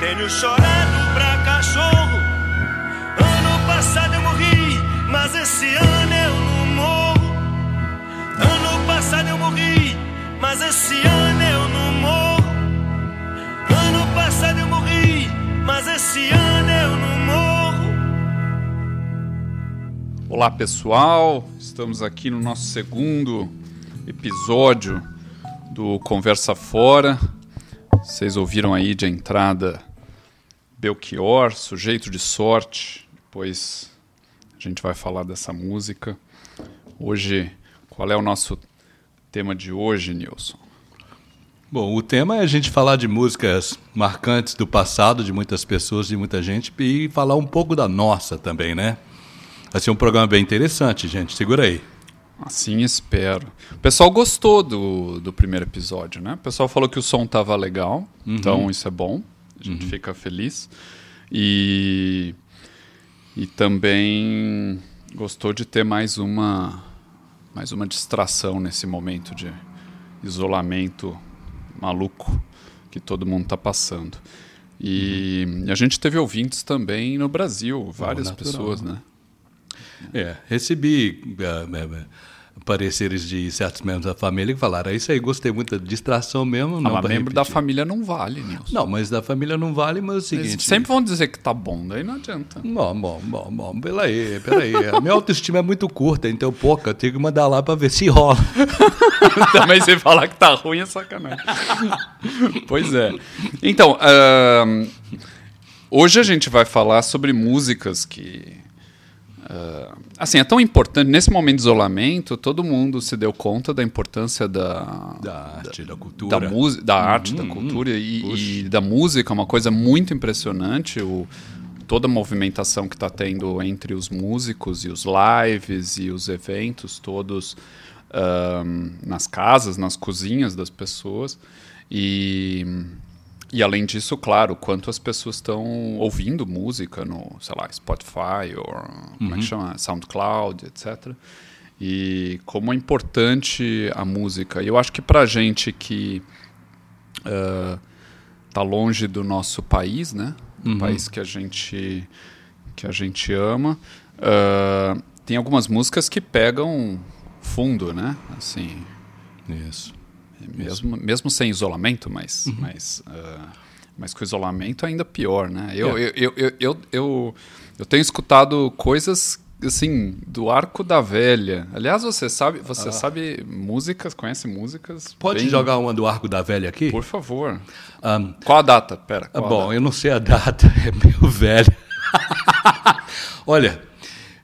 tenho chorado pra cachorro. Ano passado eu morri, mas esse ano eu não morro. Ano passado eu morri, mas esse ano eu não morro. Ano passado eu morri, mas esse ano eu não morro. Olá pessoal, estamos aqui no nosso segundo episódio do Conversa Fora. Vocês ouviram aí de entrada Belchior, Sujeito de Sorte. Depois a gente vai falar dessa música. Hoje, qual é o nosso tema de hoje, Nilson? Bom, o tema é a gente falar de músicas marcantes do passado de muitas pessoas, de muita gente, e falar um pouco da nossa também, né? Vai ser um programa bem interessante, gente. Segura aí. Assim espero. O pessoal gostou do, do primeiro episódio, né? O pessoal falou que o som tava legal, então isso é bom. A gente fica feliz. E, e também gostou de ter mais uma, mais uma distração nesse momento de isolamento maluco que todo mundo está passando. E a gente teve ouvintes também no Brasil, várias pessoas, né? É, recebi eh, pareceres de certos membros da família que falaram: "É isso aí, gostei muito da distração mesmo. Ah, Não mas membro da repetir." família não vale, Nilson. Não, mas da família não vale, mas é o Eles seguinte. sempre vão dizer que tá bom, daí não adianta. Bom, bom, bom, bom. Peraí, peraí. A minha autoestima é muito curta, então, pouca. Eu tenho que mandar lá pra ver se rola. Também você falar que tá ruim é sacanagem. pois é. Então, ahn, hoje a gente vai falar sobre músicas que. Ah, assim, é tão importante. Nesse momento de isolamento, todo mundo se deu conta da importância da. Da arte, da cultura. Da, música, da arte, da cultura e, e da música, é uma coisa muito impressionante. O, toda a movimentação que está tendo entre os músicos e os lives e os eventos todos ahn, nas casas, nas cozinhas das pessoas. E, e além disso, claro, quanto as pessoas estão ouvindo música no, sei lá, Spotify ou como é que chama? SoundCloud, etc. E como é importante a música. E eu acho que pra gente que ah, tá longe do nosso país, né? Um país que a gente que a gente ama. ah, tem algumas músicas que pegam fundo, né? Assim, Isso. Mesmo, mesmo sem isolamento, mas, mas, ah, mas com isolamento ainda pior, né? Eu, É. eu, eu, eu, eu, eu, eu tenho escutado coisas assim do arco da velha. Aliás, você sabe, você sabe músicas, conhece músicas? Pode bem- jogar uma do Arco da Velha aqui? Por favor. Ahn, Qual a data? Pera. Ah, qual a bom, data? eu não sei a data, é meio velho. Olha,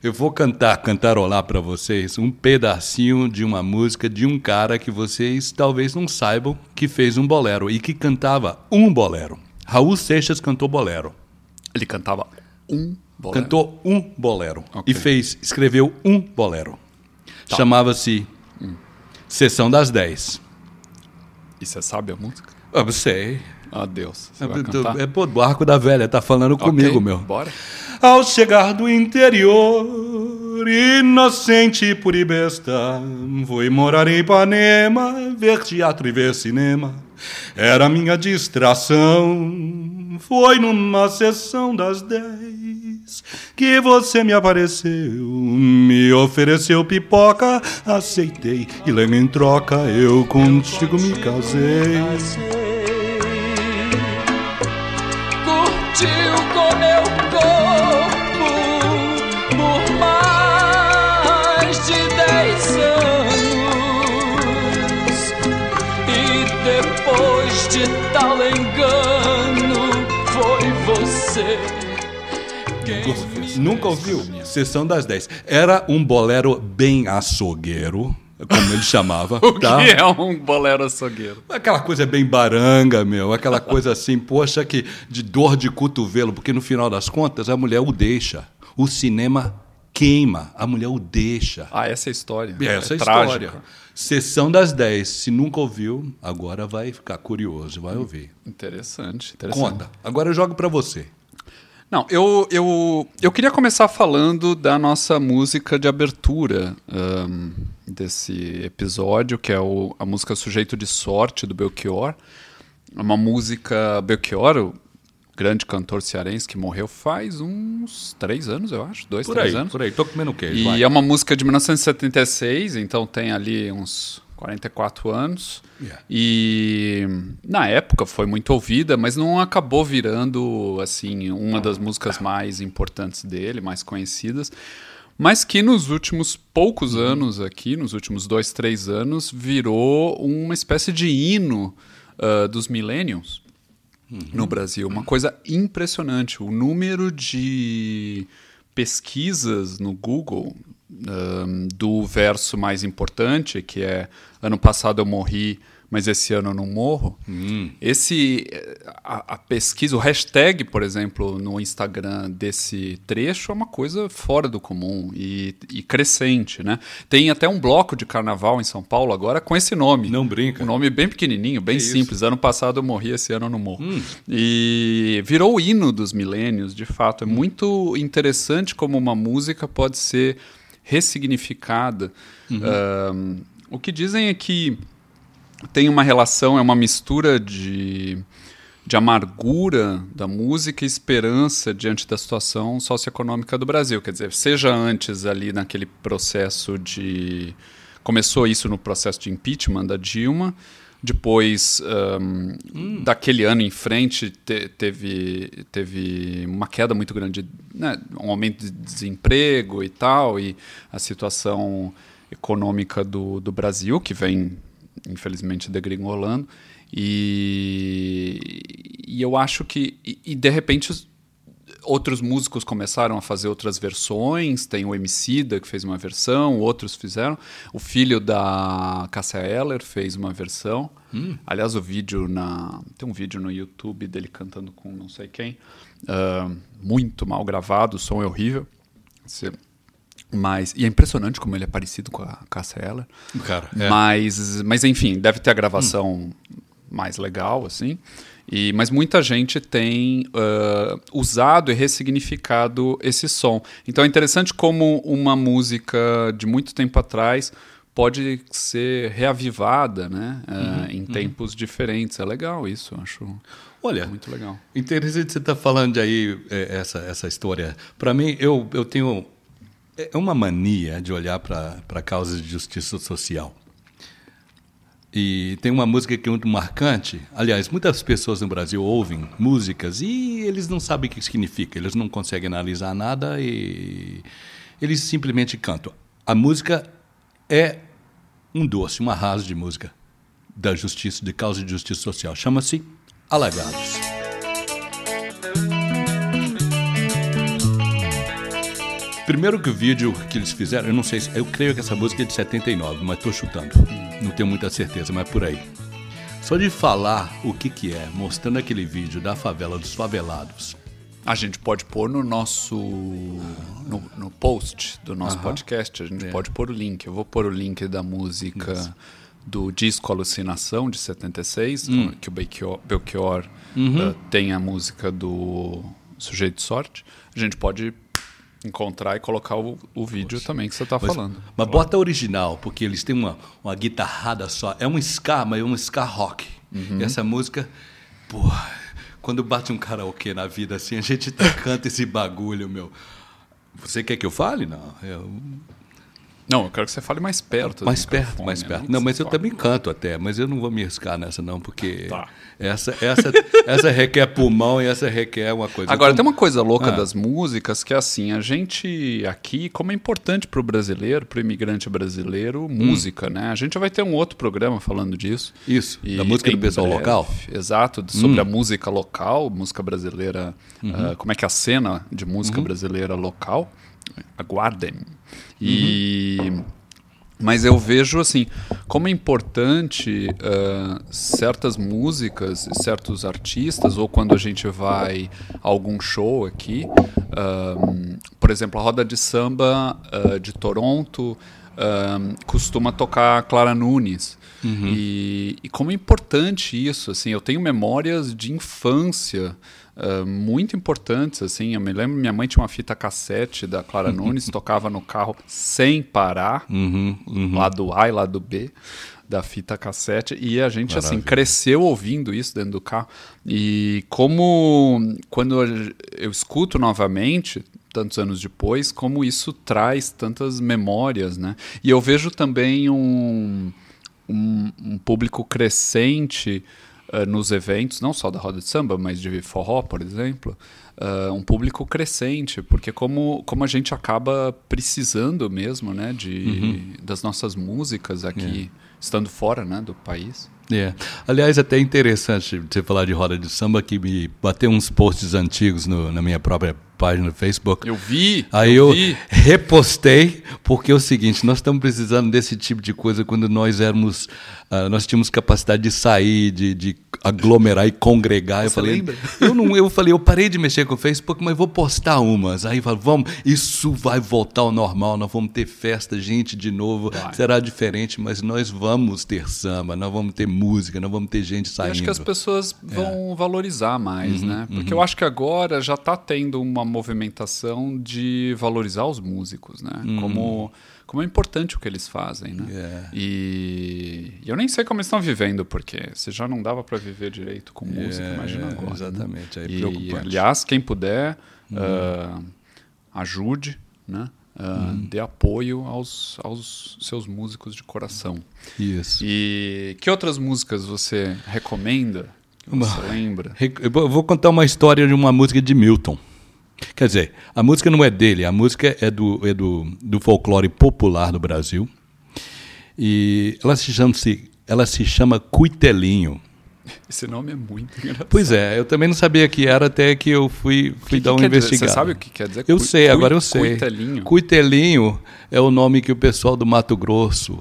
eu vou cantar, cantarolar para vocês um pedacinho de uma música de um cara que vocês talvez não saibam que fez um bolero e que cantava um bolero. Raul Seixas cantou bolero. Ele cantava um bolero. Cantou um bolero Ok. e fez, escreveu um bolero. Chamava-se Sessão das 10. E você sabe a música? Eu sei. Ah, Deus. Você É, vai cantar? é pô, do Arco da Velha, tá falando Ok, comigo, meu. Bora. Ao chegar do interior, inocente por besta, fui morar em Ipanema, ver teatro e ver cinema. Era minha distração. Foi numa sessão das dez que você me apareceu, me ofereceu pipoca, aceitei e logo em troca eu contigo me casei. De tal engano foi você quem Nunca ouviu? Sessão das 10. Era um bolero bem açougueiro, como ele chamava. O tá? que é um bolero açougueiro? Aquela coisa bem baranga, meu. Aquela coisa assim, poxa, que de dor de cotovelo, porque no final das contas a mulher o deixa. O cinema queima, a mulher o deixa. Ah, essa é a história. Essa é a trágica. história. Sessão das 10. Se nunca ouviu, agora vai ficar curioso, vai ouvir. Interessante, interessante. Conta. Agora eu jogo para você. Não, eu, eu, eu queria começar falando da nossa música de abertura um, desse episódio, que é o, a música Sujeito de Sorte, do Belchior. É uma música. Belchior, grande cantor cearense que morreu faz uns três anos, eu acho. Dois, Por três aí, anos. por aí. Tô comendo queijo. E vai. é uma música de 1976, então tem ali uns 44 anos. Yeah. E na época foi muito ouvida, mas não acabou virando assim uma das músicas mais importantes dele, mais conhecidas. Mas que nos últimos poucos Uhum. anos aqui, nos últimos dois, três anos, virou uma espécie de hino ah, dos millennials No Brasil. Uma coisa impressionante. O número de pesquisas no Google um, do verso mais importante, que é ano passado eu morri, mas esse ano eu não morro. Esse a, a pesquisa, o hashtag, por exemplo, no Instagram desse trecho é uma coisa fora do comum e, e crescente, né? Tem até um bloco de carnaval em São Paulo agora com esse nome. Não brinca. Um nome bem pequenininho, bem Que isso? simples. Ano passado eu morri, esse ano eu não morro. Hum. E virou o hino dos milênios, de fato. Hum. É muito interessante como uma música pode ser ressignificada. Uhum. Ahn, o que dizem é que tem uma relação, é uma mistura de, de amargura da música e esperança diante da situação socioeconômica do Brasil. Quer dizer, seja antes ali naquele processo de. Começou isso no processo de impeachment da Dilma. Depois, ahn, daquele ano em frente, te- teve, teve uma queda muito grande, né, um aumento de desemprego e tal, e a situação econômica do, do Brasil, que vem, infelizmente, degringolando. E, e eu acho que, e, e de repente, os- outros músicos começaram a fazer outras versões. Tem o Emicida que fez uma versão, outros fizeram. O filho da Cássia Eller fez uma versão. Aliás, o vídeo na tem um vídeo no YouTube dele cantando com não sei quem, ah, muito mal gravado, o som é horrível. Você- mas e é impressionante como ele é parecido com a Eller. Cara, é. Mas, mas enfim, deve ter a gravação mais legal, assim. E, mas muita gente tem ah, usado e ressignificado esse som. Então é interessante como uma música de muito tempo atrás pode ser reavivada né, ah, em tempos diferentes. É legal isso, eu acho Olha, muito legal. Interessante você estar falando aí é, essa, essa história. Para mim, eu, eu tenho é uma mania de olhar para causas de justiça social. E tem uma música que é muito marcante. Aliás, muitas pessoas no Brasil ouvem músicas e eles não sabem o que significa. Eles não conseguem analisar nada e eles simplesmente cantam. A música é um doce, um arraso de música da justiça, de causa de justiça social. Chama-se Alagados. Primeiro que o vídeo que eles fizeram, eu não sei se. Eu creio que essa música é de 79, mas estou chutando. Não tenho muita certeza, mas é por aí. Só de falar o que, que é, mostrando aquele vídeo da favela dos favelados. A gente pode pôr no nosso no, no post do nosso podcast, a gente É. pode pôr o link. Eu vou pôr o link da música do disco Alucinação de 76, Hum. que o Belchior, Belchior Uhum. eh, tem a música do Sujeito de Sorte. A gente pode encontrar e colocar o, o vídeo também que você está falando. mas bota original, porque eles têm uma, uma guitarrada só. É um ska, mas é um ska rock. Uhum. E essa música, porra, quando bate um karaokê na vida assim, a gente canta esse bagulho, meu. Você quer que eu fale? Não. Eu, Não, eu quero que você fale mais perto. mais perto, mais né? perto. Não, você mas eu também canto até, mas eu não vou me arriscar nessa não, porque Tá. essa, essa, essa requer pulmão e essa requer uma coisa. Agora, tem uma coisa louca Ah. das músicas que é assim, a gente aqui, como é importante para o brasileiro, para o imigrante brasileiro, música, né? A gente vai ter um outro programa falando disso. Isso, E da música do pessoal breve, local? Exato, sobre a música local, música brasileira, ah, como é que é a cena de música brasileira local. Aguardem. E Mas eu vejo assim como é importante uh, certas músicas, certos artistas, ou quando a gente vai a algum show aqui, uh, por exemplo, a roda de samba uh, de Toronto costuma tocar Clara Nunes. Uhum. E, e, como é importante isso, assim, eu tenho memórias de infância uh, muito importantes, assim. Eu me lembro, minha mãe tinha uma fita cassete da Clara Nunes, tocava no carro sem parar, uhum, uhum. lado A e lado B da fita cassete e a gente assim, Maravilha. assim cresceu ouvindo isso dentro do carro e como quando eu escuto novamente tantos anos depois como isso traz tantas memórias né e eu vejo também um, um, um público crescente uh, nos eventos, não só da roda de samba, mas de forró, por exemplo, uh, um público crescente, porque como, como a gente acaba precisando mesmo, né, de, uhum. das nossas músicas aqui, yeah. Estando fora, né, do país. É. Aliás, até interessante você falar de roda de samba, que me bateu uns posts antigos no, na minha própria página no Facebook. Eu vi. Aí eu, eu vi. repostei, porque é o seguinte, nós estamos precisando desse tipo de coisa quando nós éramos, uh, nós tínhamos capacidade de sair, de, de aglomerar e congregar. Você eu falei, lembra? eu não, eu falei, eu parei de mexer com o Facebook, mas vou postar umas. Aí falei, vamos, isso vai voltar ao normal, nós vamos ter festa, gente de novo, vai. será diferente, mas nós vamos ter samba, nós vamos ter música, nós vamos ter gente saindo. Eu acho que as pessoas vão é. valorizar mais, uhum, né? Porque uhum. eu acho que agora já está tendo uma movimentação de valorizar os músicos, né? Uhum. Como como é importante o que eles fazem, né? Yeah. E, e, eu nem sei como eles estão vivendo, porque se já não dava para viver direito com música, yeah, imagina agora. Né? Exatamente, né? é preocupante. aliás, quem puder, uh, ajude, né? Uh, Dê apoio aos, aos seus músicos de coração. Isso. E que outras músicas você recomenda? Você lembra? Eu vou contar uma história de uma música de Milton. Quer dizer, a música não é dele, a música é do, é do, do folclore popular do Brasil. E ela se chama, ela se chama Cuitelinho. Esse nome é muito engraçado. Pois é, eu também não sabia que era até que eu fui, fui que dar que uma investigada. Você sabe o que quer dizer? Eu sei, agora eu sei. Cuitelinho. Cuitelinho é o nome que o pessoal do Mato Grosso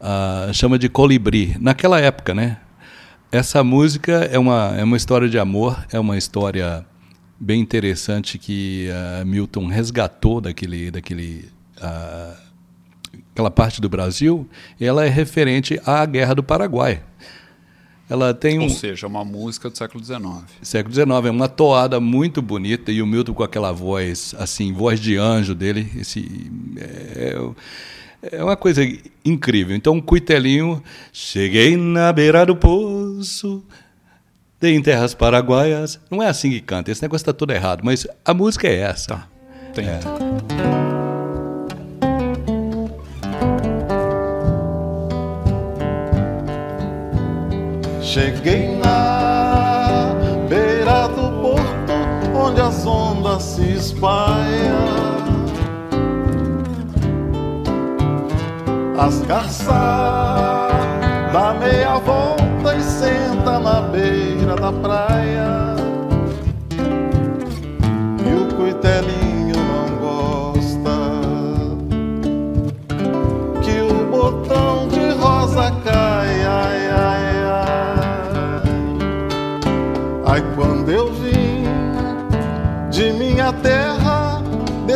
uh, chama de colibri. Naquela época, né? Essa música é uma, é uma história de amor, é uma história bem interessante que uh, Milton resgatou daquele, daquele uh, aquela parte do Brasil. ela é referente à Guerra do Paraguai. Ela tem um, Ou seja, uma música do século XIX. Século XIX, é uma toada muito bonita e o Milton com aquela voz, assim, voz de anjo dele, esse é, é uma coisa incrível. Então, um cuitelinho, cheguei na beira do poço, Dei em terras paraguaias. Não é assim que canta, esse negócio está tudo errado, mas a música é essa. Tá. Tem. É. Cheguei na beira do porto onde as ondas se espalham. As garças da meia volta e senta na beira da praia.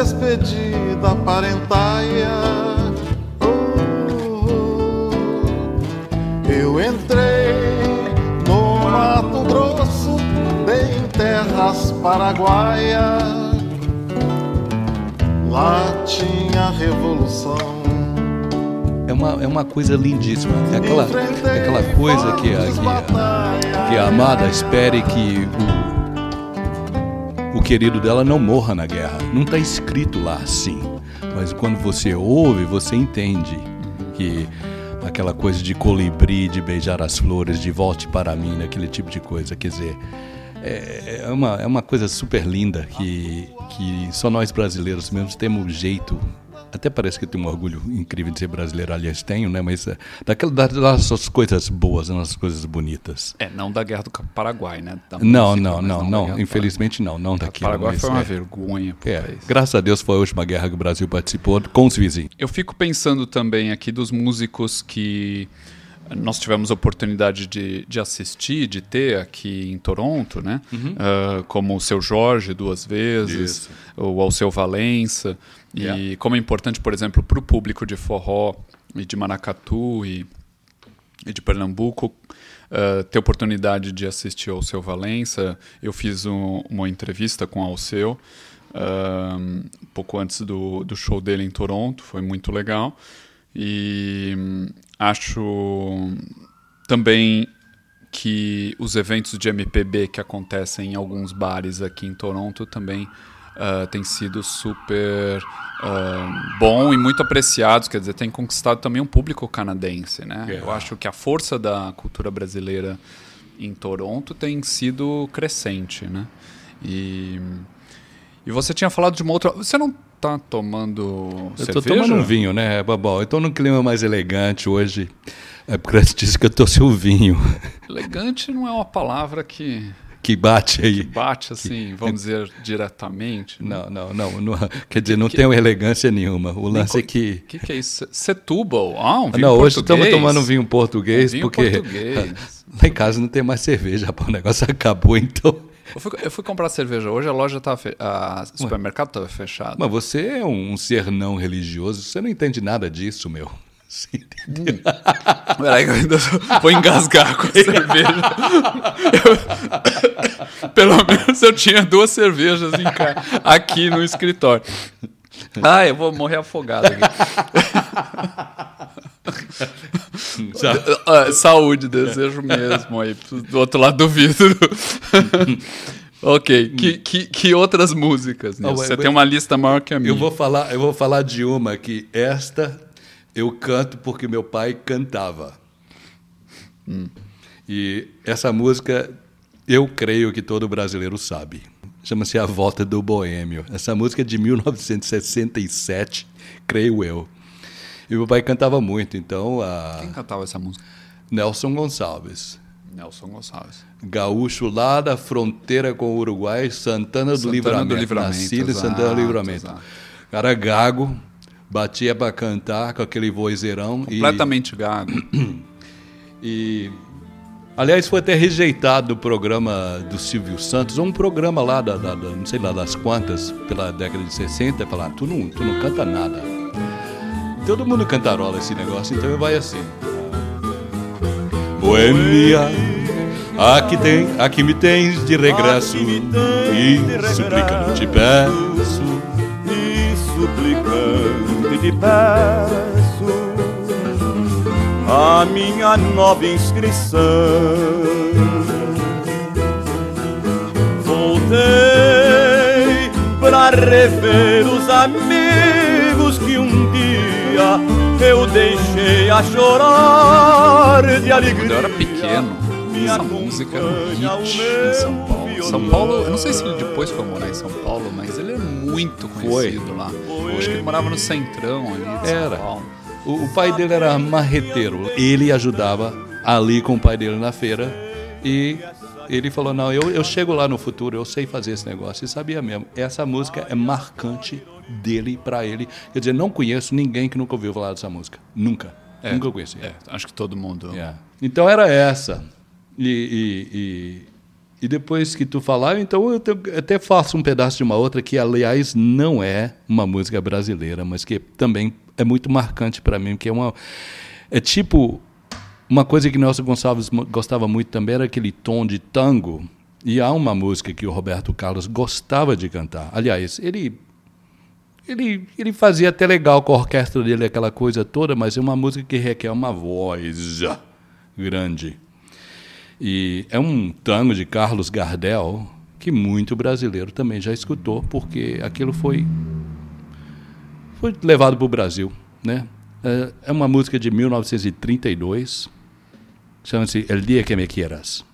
Despedida parentaia. Eu entrei no Mato Grosso, bem em terras paraguaias. Lá tinha revolução. É uma, é uma coisa lindíssima. É aquela, é aquela coisa que a, que, a, que a amada espere que o, o querido dela não morra na guerra. Não está escrito lá assim. Mas quando você ouve, você entende que aquela coisa de colibri, de beijar as flores, de volte para mim, aquele tipo de coisa. Quer dizer, é, é, uma, é uma coisa super linda que, que só nós brasileiros mesmo temos jeito até parece que eu tenho um orgulho incrível de ser brasileiro, aliás tenho, né? Mas é, daquela, das coisas boas, das coisas bonitas. É, não da Guerra do Paraguai, né? Da não, música, não, não, não, não infelizmente não, não daquilo. O Paraguai foi uma é, vergonha. É, graças a Deus foi a última guerra que o Brasil participou com os vizinhos. Eu fico pensando também aqui dos músicos que nós tivemos a oportunidade de, de assistir, de ter aqui em Toronto, né? Uhum. Uh, como o seu Jorge duas vezes, Isso. o Alceu Valença. Yeah. E como é importante, por exemplo, para o público de forró e de Maracatu e, e de Pernambuco uh, ter oportunidade de assistir ao Alceu Valença. Eu fiz um, uma entrevista com o Alceu uh, um pouco antes do, do show dele em Toronto, foi muito legal. E acho também que os eventos de MPB que acontecem em alguns bares aqui em Toronto também uh, têm sido super uh, bom e muito apreciados, quer dizer, tem conquistado também um público canadense, né? Yeah. Eu acho que a força da cultura brasileira em Toronto tem sido crescente, né? E, e você tinha falado de uma outra... Você não tá tomando eu cerveja? Eu tô tomando um vinho, né, Babal? Eu tô num clima mais elegante hoje. É porque você disse que eu sem o vinho. Elegante não é uma palavra que que bate aí. Que bate assim, que... vamos dizer, diretamente. Né? Não, não, não, não, Quer dizer, não que... tem elegância nenhuma. O lance é que. O que, que é isso? Setúbal? Ah, um vinho Não, hoje estamos tomando um vinho português, um vinho porque. Português. Lá em casa não tem mais cerveja, o negócio acabou, então. Eu fui, eu fui, comprar cerveja hoje, a loja estava fe... o supermercado estava fechado. Mas você é um ser não religioso, você não entende nada disso, meu. Sim, hum. Peraí, eu ainda vou engasgar com a cerveja. Eu, pelo menos eu tinha duas cervejas ca... aqui no escritório. Ah, eu vou morrer afogado aqui. Ah, saúde, desejo mesmo aí, do outro lado do vidro. ok, que, que, que, outras músicas? Oh, Você tem uma lista maior que a minha. Eu vou falar, eu vou falar de uma que esta eu canto porque meu pai cantava. Hum. E essa música eu creio que todo brasileiro sabe. Chama-se A Volta do Boêmio. Essa música é de 1967, creio eu. E meu pai cantava muito, então. A... Quem cantava essa música? Nelson Gonçalves. Nelson Gonçalves. Gaúcho lá da fronteira com o Uruguai, Santana, Santana do Livramento. Do Livramento Nascido em Santana do Livramento. Exato. Cara gago, batia para cantar com aquele vozeirão. Completamente e... gago. e. Aliás, foi até rejeitado do programa do Silvio Santos, um programa lá, da, da, da não sei lá das quantas, pela década de 60, falar, tu não, tu não canta nada. Todo mundo cantarola esse negócio, então vai assim. Boêmia, aqui, tem, aqui me tens de regresso e suplicando te peço e suplicando te peço a minha nova inscrição. Voltei para rever os amigos que um dia eu deixei a chorar de alegria. Quando eu era pequeno, essa música era um hit em São Paulo. São Paulo, eu não sei se ele depois foi morar em São Paulo, mas ele é muito conhecido foi. lá. Eu acho que ele morava no centrão ali de. São Paulo. O, o pai dele era marreteiro. Ele ajudava ali com o pai dele na feira e ele falou: Não, eu, eu chego lá no futuro, eu sei fazer esse negócio. E sabia mesmo. Essa música é marcante dele para ele. Quer dizer, não conheço ninguém que nunca ouviu falar dessa música. Nunca. É, nunca conheci. É, acho que todo mundo. É. Então era essa. E, e, e, depois que tu falar, então eu até faço um pedaço de uma outra que, aliás, não é uma música brasileira, mas que também é muito marcante para mim, que é uma. É tipo uma coisa que Nelson Gonçalves gostava muito também era aquele tom de tango. E há uma música que o Roberto Carlos gostava de cantar. Aliás, ele ele, ele fazia até legal com a orquestra dele, aquela coisa toda, mas é uma música que requer uma voz grande. E é um tango de Carlos Gardel que muito brasileiro também já escutou, porque aquilo foi, foi levado para o Brasil. Né? É, é uma música de 1932 Chama-se El Dia Que Me Quieras.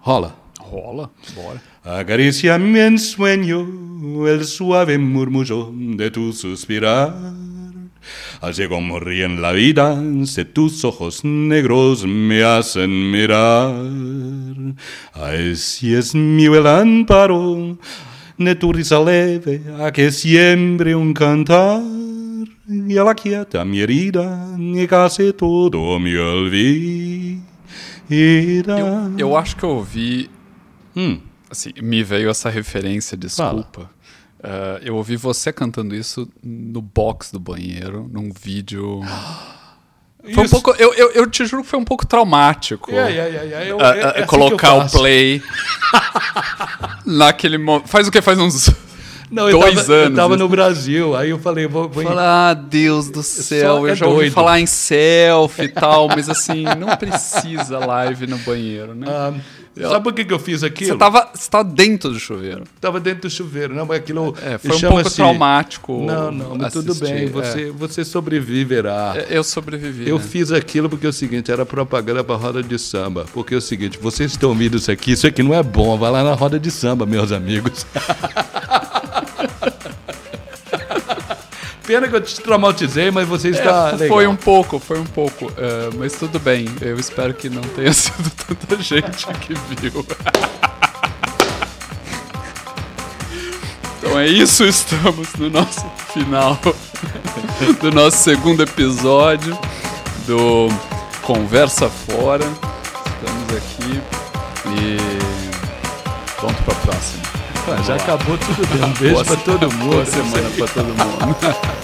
Rola. Rola, bora. Acariciame en sueño el suave murmullo de tu suspirar. Así como ríen la vida, si tus ojos negros me hacen mirar. Ay, si es mío el amparo de tu risa leve, a que siempre un cantar. Y ela quieta mi herida, e casi todo me olvida. Eu, eu acho que eu ouvi. Hum. Assim, me veio essa referência, desculpa. Uh, eu ouvi você cantando isso no box do banheiro, num vídeo. Foi um pouco, eu, eu, eu, te juro que foi um pouco traumático. Yeah, yeah, yeah, eu, uh, é assim colocar o play naquele momento. Faz o que? Faz uns não, eu Dois tava, anos. Eu tava no Brasil, aí eu falei, vou. vou falar, ah, Deus do céu, eu é já ouvi doido. falar em selfie e tal, mas assim, não precisa live no banheiro, né? Ah, eu, sabe por que, que eu fiz aquilo? Você tava, você tava dentro do chuveiro. Tava dentro do chuveiro, não, mas aquilo. É, foi um pouco traumático. Não, não, mas assistir, tudo bem, você, é. você sobreviverá. Eu sobrevivi. Eu né? fiz aquilo porque é o seguinte, era propaganda pra roda de samba. Porque é o seguinte, vocês estão ouvindo isso aqui, isso aqui não é bom, vai lá na roda de samba, meus amigos. Pena que eu te traumatizei, mas você está é, legal. Foi um pouco, foi um pouco. Uh, mas tudo bem. Eu espero que não tenha sido tanta gente que viu. então é isso, estamos no nosso final do nosso segundo episódio do Conversa Fora. Estamos aqui e pronto para a próxima. já acabou tudo bem. Um beijo para todo mundo. Boa semana para todo mundo.